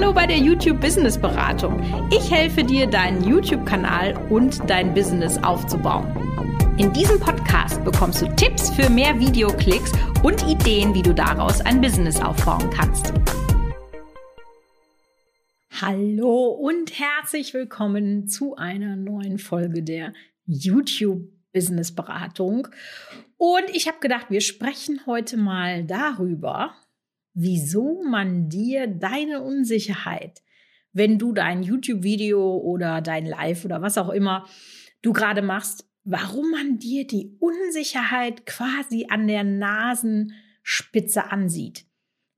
Hallo bei der YouTube Business Beratung. Ich helfe dir, deinen YouTube-Kanal und dein Business aufzubauen. In diesem Podcast bekommst du Tipps für mehr Videoklicks und Ideen, wie du daraus ein Business aufbauen kannst. Hallo und herzlich willkommen zu einer neuen Folge der YouTube Business Beratung. Und ich habe gedacht, wir sprechen heute mal darüber, wieso man dir deine Unsicherheit, wenn du dein YouTube-Video oder dein Live oder was auch immer du gerade machst, warum man dir die Unsicherheit quasi an der Nasenspitze ansieht.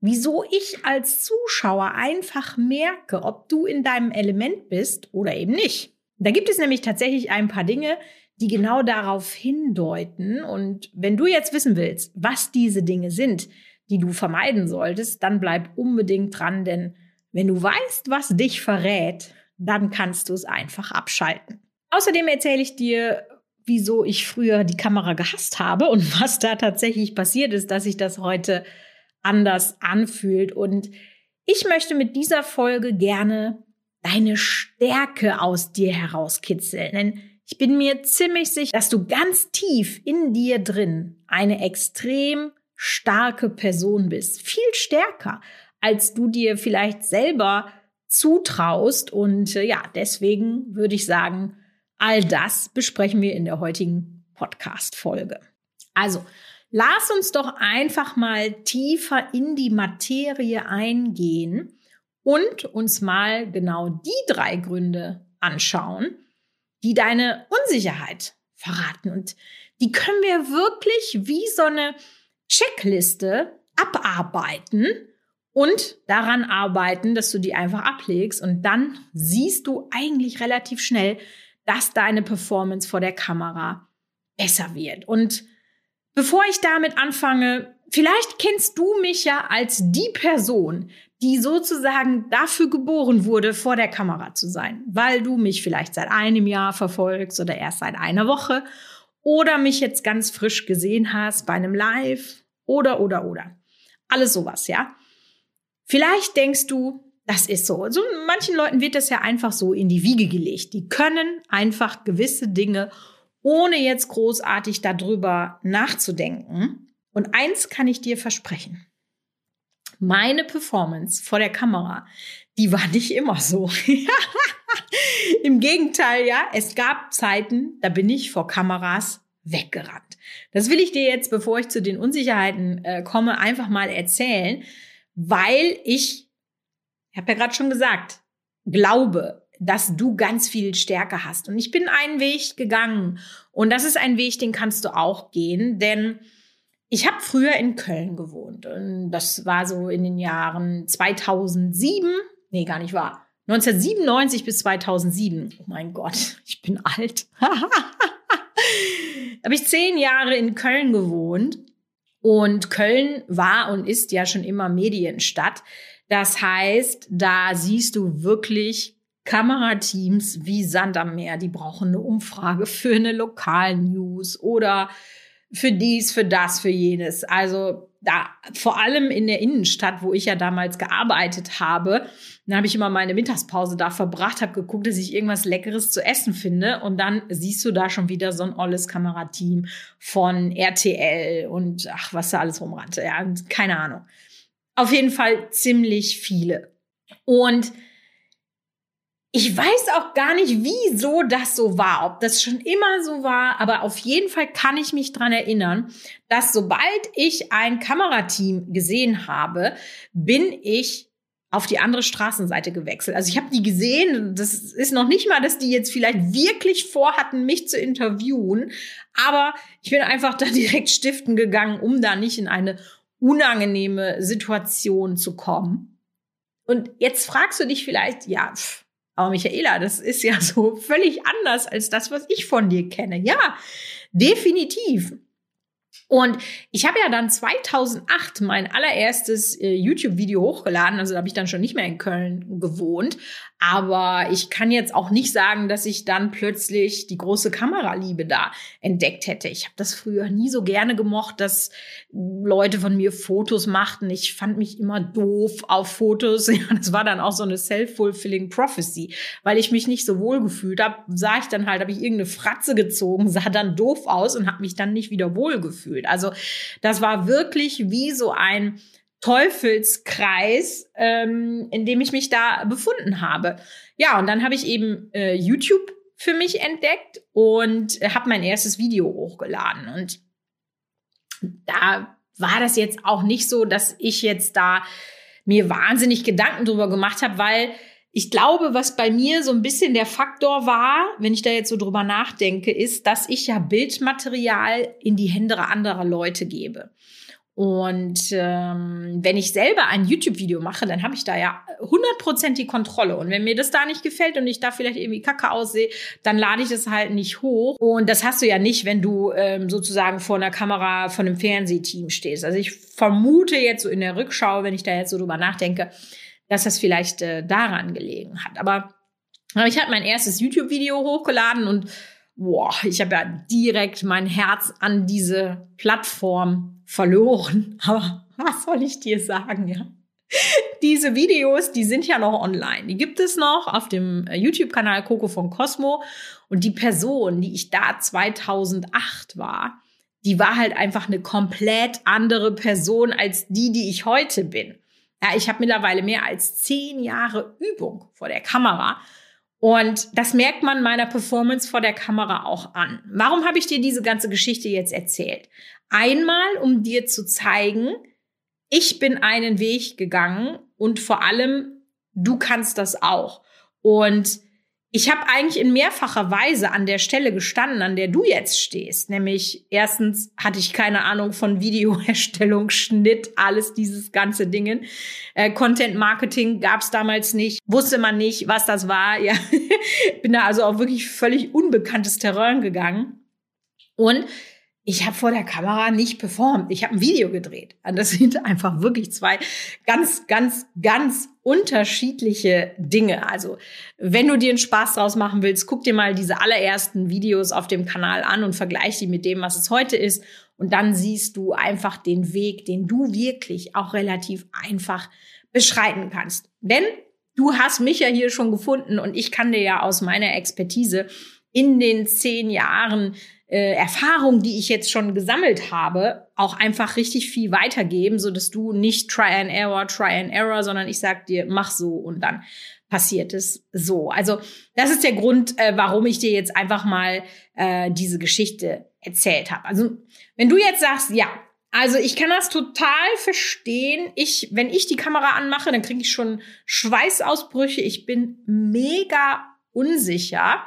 Wieso ich als Zuschauer einfach merke, ob du in deinem Element bist oder eben nicht. Da gibt es nämlich tatsächlich ein paar Dinge, die genau darauf hindeuten. Und wenn du jetzt wissen willst, was diese Dinge sind, die du vermeiden solltest, dann bleib unbedingt dran, denn wenn du weißt, was dich verrät, dann kannst du es einfach abschalten. Außerdem erzähle ich dir, wieso ich früher die Kamera gehasst habe und was da tatsächlich passiert ist, dass sich das heute anders anfühlt. Und ich möchte mit dieser Folge gerne deine Stärke aus dir herauskitzeln. Denn ich bin mir ziemlich sicher, dass du ganz tief in dir drin eine extrem starke Person bist. Viel stärker, als du dir vielleicht selber zutraust. Und äh, ja, deswegen würde ich sagen, all das besprechen wir in der heutigen Podcast-Folge. Also, lass uns doch einfach mal tiefer in die Materie eingehen und uns mal genau die drei Gründe anschauen, die deine Unsicherheit verraten. Und die können wir wirklich wie so eine Checkliste abarbeiten und daran arbeiten, dass du die einfach ablegst und dann siehst du eigentlich relativ schnell, dass deine Performance vor der Kamera besser wird. Und bevor ich damit anfange, vielleicht kennst du mich ja als die Person, die sozusagen dafür geboren wurde, vor der Kamera zu sein, weil du mich vielleicht seit einem Jahr verfolgst oder erst seit einer Woche oder mich jetzt ganz frisch gesehen hast bei einem Live oder, oder, oder. Alles sowas, ja. Vielleicht denkst du, das ist so. So manchen Leuten wird das ja einfach so in die Wiege gelegt. Die können einfach gewisse Dinge, ohne jetzt großartig darüber nachzudenken. Und eins kann ich dir versprechen. Meine Performance vor der Kamera, die war nicht immer so. Im Gegenteil, ja, es gab Zeiten, da bin ich vor Kameras weggerannt. Das will ich dir jetzt, bevor ich zu den Unsicherheiten äh, komme, einfach mal erzählen, weil ich, ich habe ja gerade schon gesagt, glaube, dass du ganz viel Stärke hast. Und ich bin einen Weg gegangen. Und das ist ein Weg, den kannst du auch gehen, denn ich habe früher in Köln gewohnt. Und das war so in den Jahren 2007, nee, gar nicht wahr. 1997 bis 2007. Oh mein Gott, ich bin alt. habe ich zehn Jahre in Köln gewohnt. Und Köln war und ist ja schon immer Medienstadt. Das heißt, da siehst du wirklich Kamerateams wie Sand am Meer. Die brauchen eine Umfrage für eine Lokalnews oder für dies, für das, für jenes. Also da vor allem in der Innenstadt, wo ich ja damals gearbeitet habe, dann habe ich immer meine Mittagspause da verbracht, habe geguckt, dass ich irgendwas Leckeres zu essen finde und dann siehst du da schon wieder so ein olles Kamerateam von RTL und ach, was da alles rumrannte, ja, keine Ahnung. Auf jeden Fall ziemlich viele. Und ich weiß auch gar nicht, wieso das so war, ob das schon immer so war, aber auf jeden Fall kann ich mich dran erinnern, dass sobald ich ein Kamerateam gesehen habe, bin ich auf die andere Straßenseite gewechselt. Also ich habe die gesehen, das ist noch nicht mal, dass die jetzt vielleicht wirklich vorhatten, mich zu interviewen, aber ich bin einfach da direkt stiften gegangen, um da nicht in eine unangenehme Situation zu kommen. Und jetzt fragst du dich vielleicht, ja, pff, aber Michaela, das ist ja so völlig anders als das, was ich von dir kenne. Ja, definitiv. Und ich habe ja dann 2008 mein allererstes äh, YouTube-Video hochgeladen. Also da habe ich dann schon nicht mehr in Köln gewohnt. Aber ich kann jetzt auch nicht sagen, dass ich dann plötzlich die große Kameraliebe da entdeckt hätte. Ich habe das früher nie so gerne gemocht, dass Leute von mir Fotos machten. Ich fand mich immer doof auf Fotos. das war dann auch so eine self-fulfilling prophecy, weil ich mich nicht so wohl gefühlt habe. Sah ich dann halt, habe ich irgendeine Fratze gezogen, sah dann doof aus und habe mich dann nicht wieder wohl gefühlt. Also das war wirklich wie so ein Teufelskreis, ähm, in dem ich mich da befunden habe. Ja, und dann habe ich eben äh, YouTube für mich entdeckt und habe mein erstes Video hochgeladen. Und da war das jetzt auch nicht so, dass ich jetzt da mir wahnsinnig Gedanken drüber gemacht habe, weil ich glaube, was bei mir so ein bisschen der Faktor war, wenn ich da jetzt so drüber nachdenke, ist, dass ich ja Bildmaterial in die Hände anderer Leute gebe. Und ähm, wenn ich selber ein YouTube-Video mache, dann habe ich da ja 100% die Kontrolle. Und wenn mir das da nicht gefällt und ich da vielleicht irgendwie kacke aussehe, dann lade ich das halt nicht hoch. Und das hast du ja nicht, wenn du ähm, sozusagen vor einer Kamera von einem Fernsehteam stehst. Also ich vermute jetzt so in der Rückschau, wenn ich da jetzt so drüber nachdenke, dass das vielleicht äh, daran gelegen hat. Aber ich habe mein erstes YouTube-Video hochgeladen und boah, ich habe ja direkt mein Herz an diese Plattform verloren. Aber was soll ich dir sagen, ja? Diese Videos, die sind ja noch online. Die gibt es noch auf dem äh, YouTube-Kanal Coco von Cosmo. Und die Person, die ich da 2008 war, die war halt einfach eine komplett andere Person als die, die ich heute bin. Ja, ich habe mittlerweile mehr als zehn Jahre Übung vor der Kamera und das merkt man meiner Performance vor der Kamera auch an. Warum habe ich dir diese ganze Geschichte jetzt erzählt? Einmal, um dir zu zeigen, ich bin einen Weg gegangen und vor allem, du kannst das auch. Und ich habe eigentlich in mehrfacher Weise an der Stelle gestanden, an der du jetzt stehst. Nämlich erstens hatte ich keine Ahnung von Videoherstellung, Schnitt, alles dieses ganze Dingen. Äh, Content Marketing gab es damals nicht, wusste man nicht, was das war. Ja, bin da also auch wirklich völlig unbekanntes Terrain gegangen. Und ich habe vor der Kamera nicht performt. Ich habe ein Video gedreht. Und das sind einfach wirklich zwei ganz, ganz, ganz unterschiedliche Dinge. Also, wenn du dir einen Spaß draus machen willst, guck dir mal diese allerersten Videos auf dem Kanal an und vergleich die mit dem, was es heute ist. Und dann siehst du einfach den Weg, den du wirklich auch relativ einfach beschreiten kannst. Denn du hast mich ja hier schon gefunden und ich kann dir ja aus meiner Expertise in den zehn Jahren äh, Erfahrung, die ich jetzt schon gesammelt habe, auch einfach richtig viel weitergeben, so dass du nicht try and error, try and error, sondern ich sag dir, mach so und dann passiert es so. Also das ist der Grund, äh, warum ich dir jetzt einfach mal äh, diese Geschichte erzählt habe. Also wenn du jetzt sagst, ja, also ich kann das total verstehen. Ich, wenn ich die Kamera anmache, dann kriege ich schon Schweißausbrüche. Ich bin mega unsicher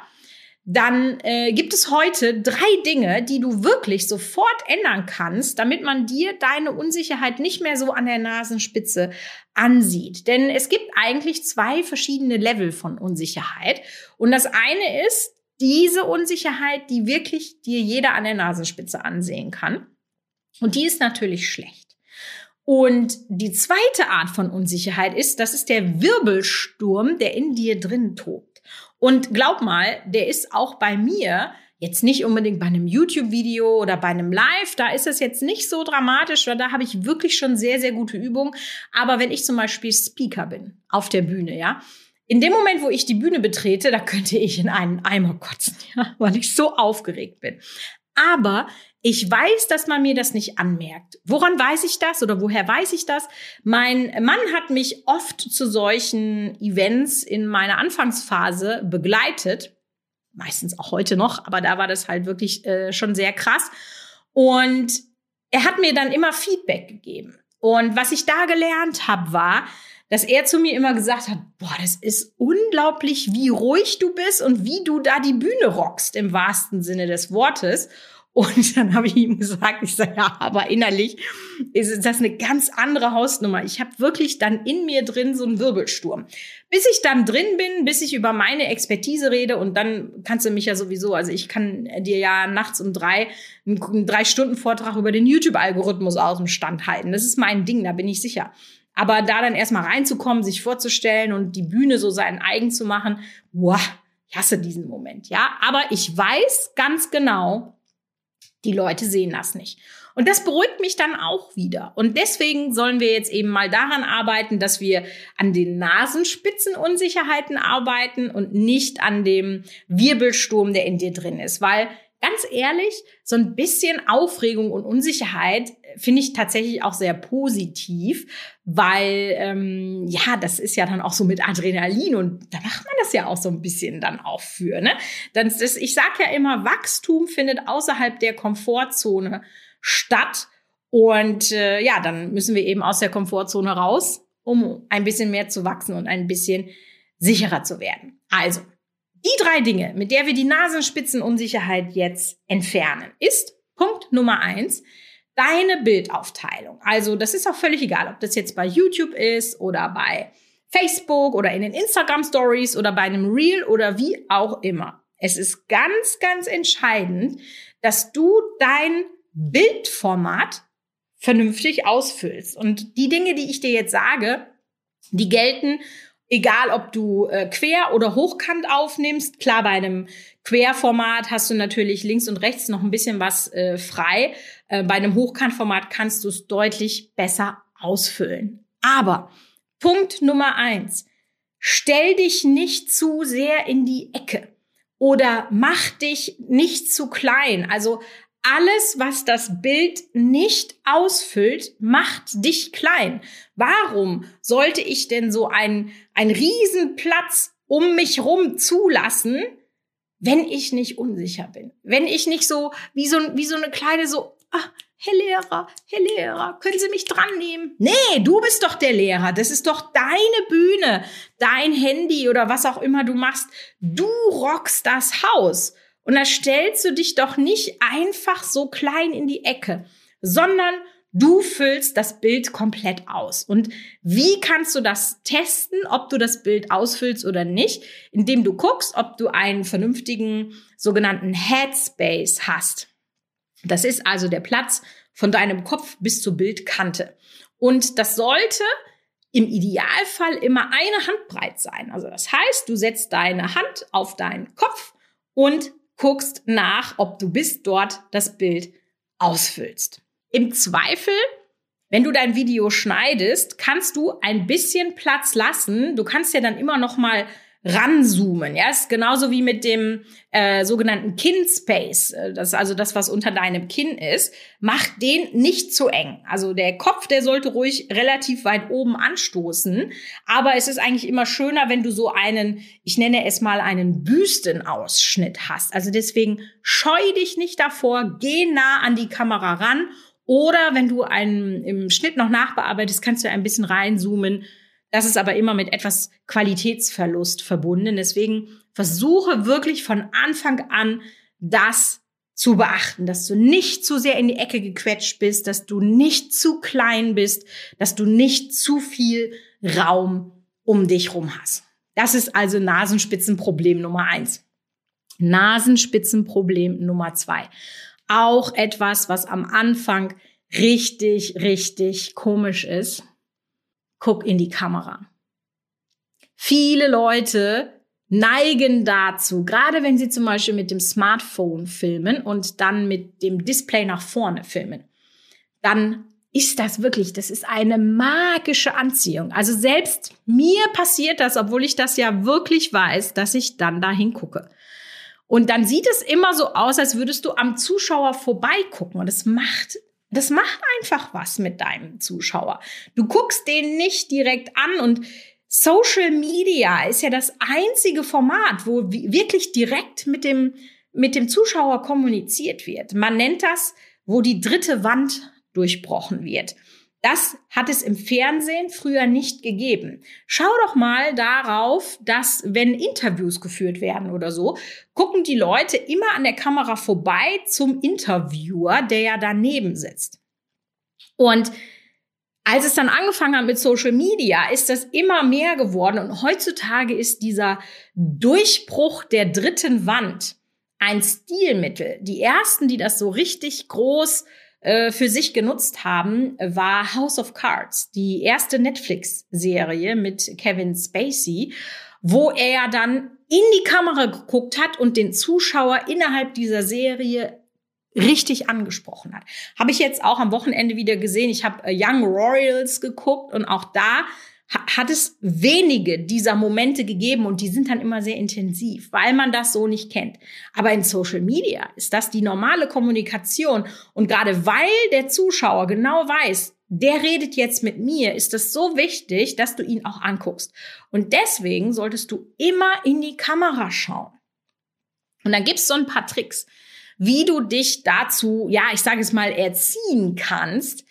dann äh, gibt es heute drei Dinge, die du wirklich sofort ändern kannst, damit man dir deine Unsicherheit nicht mehr so an der Nasenspitze ansieht. Denn es gibt eigentlich zwei verschiedene Level von Unsicherheit. Und das eine ist diese Unsicherheit, die wirklich dir jeder an der Nasenspitze ansehen kann. Und die ist natürlich schlecht. Und die zweite Art von Unsicherheit ist, das ist der Wirbelsturm, der in dir drin tobt. Und glaub mal, der ist auch bei mir jetzt nicht unbedingt bei einem YouTube-Video oder bei einem Live, da ist es jetzt nicht so dramatisch, weil da habe ich wirklich schon sehr, sehr gute Übungen. Aber wenn ich zum Beispiel Speaker bin auf der Bühne, ja, in dem Moment, wo ich die Bühne betrete, da könnte ich in einen Eimer kotzen, ja, weil ich so aufgeregt bin. Aber ich weiß, dass man mir das nicht anmerkt. Woran weiß ich das oder woher weiß ich das? Mein Mann hat mich oft zu solchen Events in meiner Anfangsphase begleitet. Meistens auch heute noch, aber da war das halt wirklich äh, schon sehr krass. Und er hat mir dann immer Feedback gegeben. Und was ich da gelernt habe, war, dass er zu mir immer gesagt hat, boah, das ist unglaublich, wie ruhig du bist und wie du da die Bühne rockst im wahrsten Sinne des Wortes. Und dann habe ich ihm gesagt, ich sage, ja, aber innerlich ist das eine ganz andere Hausnummer. Ich habe wirklich dann in mir drin so einen Wirbelsturm. Bis ich dann drin bin, bis ich über meine Expertise rede und dann kannst du mich ja sowieso, also ich kann dir ja nachts um drei einen drei Stunden Vortrag über den YouTube-Algorithmus aus dem Stand halten. Das ist mein Ding, da bin ich sicher. Aber da dann erstmal reinzukommen, sich vorzustellen und die Bühne so sein eigen zu machen, wow, ich hasse diesen Moment, ja. Aber ich weiß ganz genau, die Leute sehen das nicht. Und das beruhigt mich dann auch wieder. Und deswegen sollen wir jetzt eben mal daran arbeiten, dass wir an den Nasenspitzenunsicherheiten arbeiten und nicht an dem Wirbelsturm, der in dir drin ist. Weil ganz ehrlich, so ein bisschen Aufregung und Unsicherheit finde ich tatsächlich auch sehr positiv, weil ähm, ja, das ist ja dann auch so mit Adrenalin und da macht man das ja auch so ein bisschen dann auch für. Ne? Das, das, ich sage ja immer, Wachstum findet außerhalb der Komfortzone statt. Und äh, ja, dann müssen wir eben aus der Komfortzone raus, um ein bisschen mehr zu wachsen und ein bisschen sicherer zu werden. Also, die drei Dinge, mit der wir die Nasenspitzenunsicherheit jetzt entfernen, ist Punkt Nummer eins, deine Bildaufteilung. Also das ist auch völlig egal, ob das jetzt bei YouTube ist oder bei Facebook oder in den Instagram Stories oder bei einem Reel oder wie auch immer. Es ist ganz, ganz entscheidend, dass du dein Bildformat vernünftig ausfüllst. Und die Dinge, die ich dir jetzt sage, die gelten egal ob du äh, quer oder hochkant aufnimmst. Klar, bei einem Querformat hast du natürlich links und rechts noch ein bisschen was äh, frei. Äh, bei einem Hochkantformat kannst du es deutlich besser ausfüllen. Aber Punkt Nummer eins. Stell dich nicht zu sehr in die Ecke oder mach dich nicht zu klein. Also alles, was das Bild nicht ausfüllt, macht dich klein. Warum sollte ich denn so einen, einen Riesenplatz um mich rum zulassen, wenn ich nicht unsicher bin? Wenn ich nicht so wie so, wie so eine kleine so, ah, Herr Lehrer, Herr Lehrer, können Sie mich dran nehmen? Nee, du bist doch der Lehrer. Das ist doch deine Bühne, dein Handy oder was auch immer du machst. Du rockst das Haus. Und da stellst du dich doch nicht einfach so klein in die Ecke, sondern du füllst das Bild komplett aus. Und wie kannst du das testen, ob du das Bild ausfüllst oder nicht? Indem du guckst, ob du einen vernünftigen sogenannten Headspace hast. Das ist also der Platz von deinem Kopf bis zur Bildkante. Und das sollte im Idealfall immer eine Handbreit sein. Also das heißt, du setzt deine Hand auf deinen Kopf und guckst nach, ob du bis dort das Bild ausfüllst. Im Zweifel, wenn du dein Video schneidest, kannst du ein bisschen Platz lassen. Du kannst ja dann immer noch mal ranzoomen. Ja, ist genauso wie mit dem äh, sogenannten Kin-Space. Äh, das ist also das, was unter deinem Kinn ist. Mach den nicht zu eng. Also der Kopf, der sollte ruhig relativ weit oben anstoßen. Aber es ist eigentlich immer schöner, wenn du so einen, ich nenne es mal einen Büstenausschnitt hast. Also deswegen scheu dich nicht davor, geh nah an die Kamera ran. Oder wenn du einen im Schnitt noch nachbearbeitest, kannst du ein bisschen reinzoomen das ist aber immer mit etwas Qualitätsverlust verbunden. Deswegen versuche wirklich von Anfang an das zu beachten, dass du nicht zu sehr in die Ecke gequetscht bist, dass du nicht zu klein bist, dass du nicht zu viel Raum um dich rum hast. Das ist also Nasenspitzenproblem Nummer eins. Nasenspitzenproblem Nummer zwei. Auch etwas, was am Anfang richtig, richtig komisch ist guck in die Kamera. Viele Leute neigen dazu, gerade wenn sie zum Beispiel mit dem Smartphone filmen und dann mit dem Display nach vorne filmen, dann ist das wirklich, das ist eine magische Anziehung. Also selbst mir passiert das, obwohl ich das ja wirklich weiß, dass ich dann da hingucke. Und dann sieht es immer so aus, als würdest du am Zuschauer vorbeigucken. Und es macht das macht einfach was mit deinem Zuschauer. Du guckst den nicht direkt an und Social Media ist ja das einzige Format, wo wirklich direkt mit dem, mit dem Zuschauer kommuniziert wird. Man nennt das, wo die dritte Wand durchbrochen wird. Das hat es im Fernsehen früher nicht gegeben. Schau doch mal darauf, dass wenn Interviews geführt werden oder so, gucken die Leute immer an der Kamera vorbei zum Interviewer, der ja daneben sitzt. Und als es dann angefangen hat mit Social Media, ist das immer mehr geworden und heutzutage ist dieser Durchbruch der dritten Wand ein Stilmittel. Die ersten, die das so richtig groß äh, für sich genutzt haben, war House of Cards, die erste Netflix-Serie mit Kevin Spacey, wo er dann in die Kamera geguckt hat und den Zuschauer innerhalb dieser Serie richtig angesprochen hat. Habe ich jetzt auch am Wochenende wieder gesehen. Ich habe äh, Young Royals geguckt und auch da hat es wenige dieser Momente gegeben und die sind dann immer sehr intensiv, weil man das so nicht kennt. Aber in Social Media ist das die normale Kommunikation und gerade weil der Zuschauer genau weiß, der redet jetzt mit mir, ist es so wichtig, dass du ihn auch anguckst. Und deswegen solltest du immer in die Kamera schauen. Und dann gibt es so ein paar Tricks, wie du dich dazu, ja, ich sage es mal, erziehen kannst,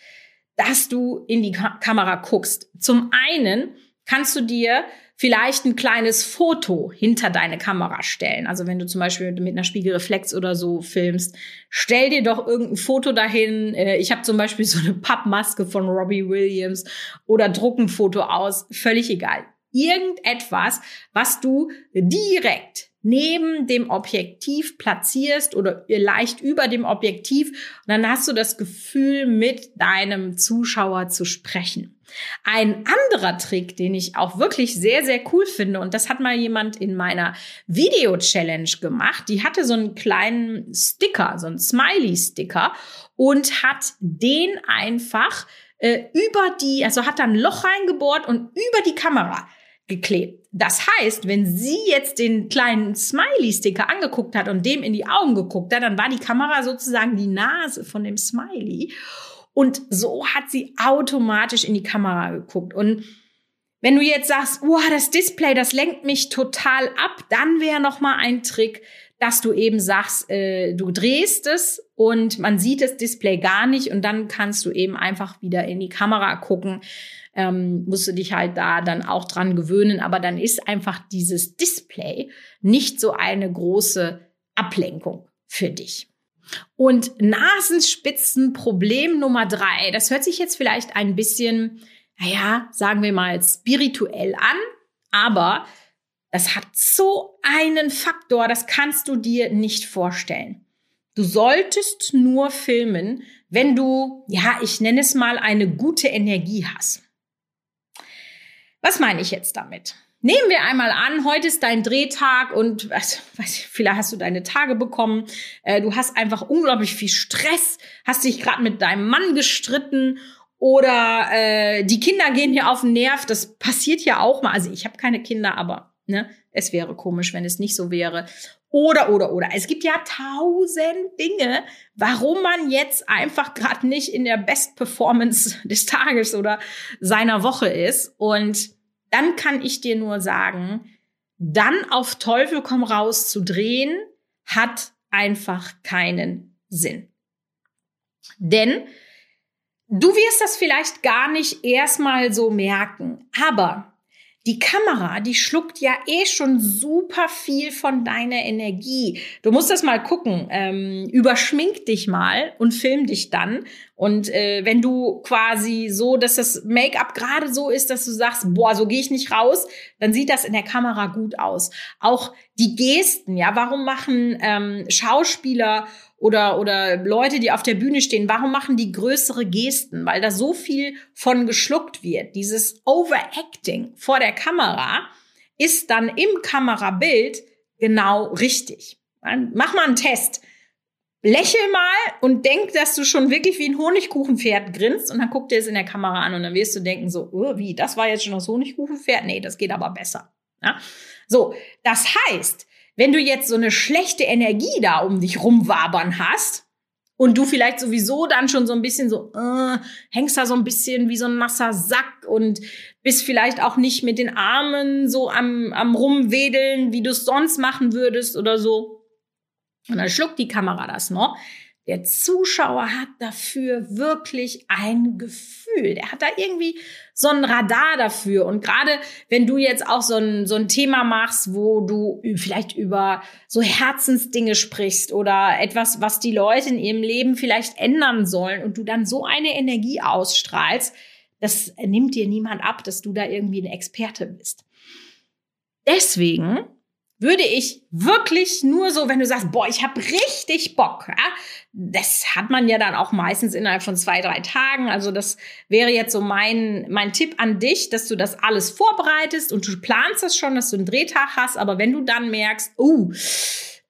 dass du in die Ka Kamera guckst. Zum einen kannst du dir vielleicht ein kleines Foto hinter deine Kamera stellen. Also wenn du zum Beispiel mit einer Spiegelreflex oder so filmst, stell dir doch irgendein Foto dahin. Äh, ich habe zum Beispiel so eine Pappmaske von Robbie Williams oder druck ein Foto aus. Völlig egal. Irgendetwas, was du direkt neben dem Objektiv platzierst oder leicht über dem Objektiv dann hast du das Gefühl, mit deinem Zuschauer zu sprechen. Ein anderer Trick, den ich auch wirklich sehr, sehr cool finde, und das hat mal jemand in meiner Video-Challenge gemacht, die hatte so einen kleinen Sticker, so einen Smiley-Sticker und hat den einfach äh, über die, also hat da ein Loch reingebohrt und über die Kamera geklebt. Das heißt, wenn sie jetzt den kleinen Smiley-Sticker angeguckt hat und dem in die Augen geguckt hat, dann war die Kamera sozusagen die Nase von dem Smiley. Und so hat sie automatisch in die Kamera geguckt. Und wenn du jetzt sagst, oh, das Display, das lenkt mich total ab, dann wäre noch mal ein Trick, dass du eben sagst, äh, du drehst es und man sieht das Display gar nicht und dann kannst du eben einfach wieder in die Kamera gucken ähm, musst du dich halt da dann auch dran gewöhnen. Aber dann ist einfach dieses Display nicht so eine große Ablenkung für dich. Und Nasenspitzenproblem Nummer drei, das hört sich jetzt vielleicht ein bisschen, naja, sagen wir mal, spirituell an, aber das hat so einen Faktor, das kannst du dir nicht vorstellen. Du solltest nur filmen, wenn du, ja, ich nenne es mal, eine gute Energie hast. Was meine ich jetzt damit? Nehmen wir einmal an, heute ist dein Drehtag und was, was, vielleicht hast du deine Tage bekommen. Äh, du hast einfach unglaublich viel Stress, hast dich gerade mit deinem Mann gestritten oder äh, die Kinder gehen hier auf den Nerv. Das passiert ja auch mal. Also ich habe keine Kinder, aber ne, es wäre komisch, wenn es nicht so wäre. Oder, oder, oder. Es gibt ja tausend Dinge, warum man jetzt einfach gerade nicht in der Best Performance des Tages oder seiner Woche ist. Und dann kann ich dir nur sagen, dann auf Teufel komm raus zu drehen, hat einfach keinen Sinn. Denn du wirst das vielleicht gar nicht erstmal so merken, aber die Kamera, die schluckt ja eh schon super viel von deiner Energie. Du musst das mal gucken. Ähm, überschmink dich mal und film dich dann. Und äh, wenn du quasi so, dass das Make-up gerade so ist, dass du sagst, boah, so gehe ich nicht raus, dann sieht das in der Kamera gut aus. Auch die Gesten, ja, warum machen ähm, Schauspieler oder, oder Leute, die auf der Bühne stehen, warum machen die größere Gesten? Weil da so viel von geschluckt wird. Dieses Overacting vor der Kamera ist dann im Kamerabild genau richtig. Mach mal einen Test. Lächel mal und denk, dass du schon wirklich wie ein Honigkuchenpferd grinst und dann guck dir es in der Kamera an und dann wirst du denken so, oh, wie, das war jetzt schon das Honigkuchenpferd? Nee, das geht aber besser. Ja? So, das heißt, wenn du jetzt so eine schlechte Energie da um dich rumwabern hast und du vielleicht sowieso dann schon so ein bisschen so, äh, hängst da so ein bisschen wie so ein nasser Sack und bist vielleicht auch nicht mit den Armen so am, am Rumwedeln, wie du es sonst machen würdest oder so. Und dann schluckt die Kamera das noch. Der Zuschauer hat dafür wirklich ein Gefühl. Der hat da irgendwie so ein Radar dafür. Und gerade wenn du jetzt auch so ein, so ein Thema machst, wo du vielleicht über so Herzensdinge sprichst oder etwas, was die Leute in ihrem Leben vielleicht ändern sollen und du dann so eine Energie ausstrahlst, das nimmt dir niemand ab, dass du da irgendwie ein Experte bist. Deswegen würde ich wirklich nur so, wenn du sagst, boah, ich habe richtig Bock, ja, das hat man ja dann auch meistens innerhalb von zwei, drei Tagen. Also das wäre jetzt so mein, mein Tipp an dich, dass du das alles vorbereitest und du planst das schon, dass du einen Drehtag hast. Aber wenn du dann merkst, oh,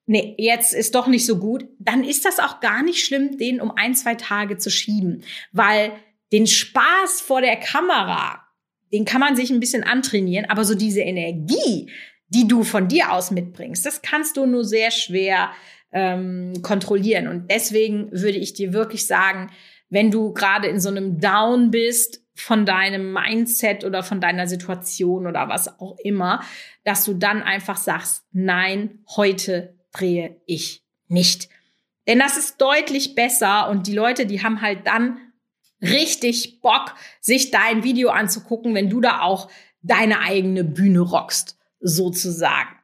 nee, jetzt ist doch nicht so gut, dann ist das auch gar nicht schlimm, den um ein, zwei Tage zu schieben, weil den Spaß vor der Kamera, den kann man sich ein bisschen antrainieren, aber so diese Energie, die du von dir aus mitbringst. Das kannst du nur sehr schwer ähm, kontrollieren. Und deswegen würde ich dir wirklich sagen, wenn du gerade in so einem Down bist von deinem Mindset oder von deiner Situation oder was auch immer, dass du dann einfach sagst, nein, heute drehe ich nicht. Denn das ist deutlich besser und die Leute, die haben halt dann richtig Bock, sich dein Video anzugucken, wenn du da auch deine eigene Bühne rockst sozusagen.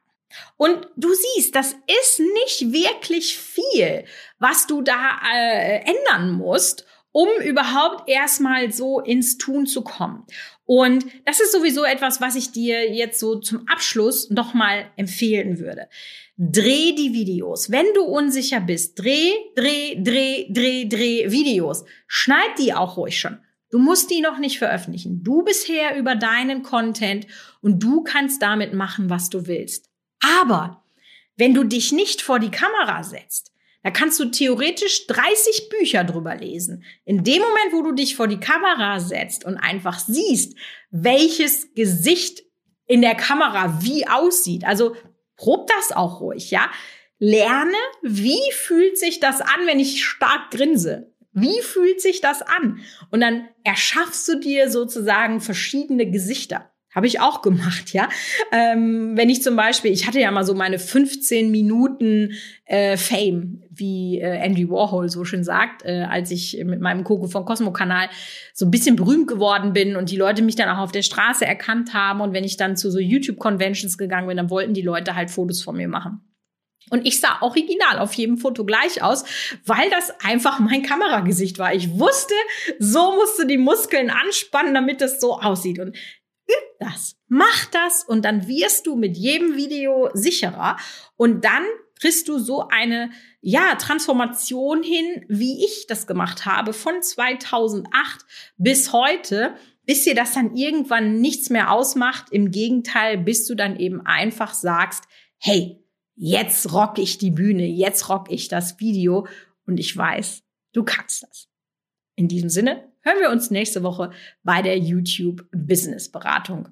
Und du siehst, das ist nicht wirklich viel, was du da äh, ändern musst, um überhaupt erstmal so ins Tun zu kommen. Und das ist sowieso etwas, was ich dir jetzt so zum Abschluss nochmal empfehlen würde. Dreh die Videos. Wenn du unsicher bist, dreh, dreh, dreh, dreh, dreh Videos. Schneid die auch ruhig schon. Du musst die noch nicht veröffentlichen. Du bist Herr über deinen Content und du kannst damit machen, was du willst. Aber wenn du dich nicht vor die Kamera setzt, da kannst du theoretisch 30 Bücher drüber lesen. In dem Moment, wo du dich vor die Kamera setzt und einfach siehst, welches Gesicht in der Kamera wie aussieht. Also prob das auch ruhig, ja? Lerne, wie fühlt sich das an, wenn ich stark grinse? Wie fühlt sich das an? Und dann erschaffst du dir sozusagen verschiedene Gesichter. Habe ich auch gemacht, ja. Ähm, wenn ich zum Beispiel, ich hatte ja mal so meine 15 Minuten äh, Fame, wie äh, Andy Warhol so schön sagt, äh, als ich mit meinem Coco von Cosmo-Kanal so ein bisschen berühmt geworden bin und die Leute mich dann auch auf der Straße erkannt haben. Und wenn ich dann zu so YouTube-Conventions gegangen bin, dann wollten die Leute halt Fotos von mir machen. Und ich sah original auf jedem Foto gleich aus, weil das einfach mein Kameragesicht war. Ich wusste, so musst du die Muskeln anspannen, damit das so aussieht. Und üb das, mach das und dann wirst du mit jedem Video sicherer. Und dann kriegst du so eine, ja, Transformation hin, wie ich das gemacht habe, von 2008 bis heute bis dir das dann irgendwann nichts mehr ausmacht. Im Gegenteil, bis du dann eben einfach sagst, hey, jetzt rock ich die Bühne, jetzt rock ich das Video und ich weiß, du kannst das. In diesem Sinne hören wir uns nächste Woche bei der YouTube Business Beratung.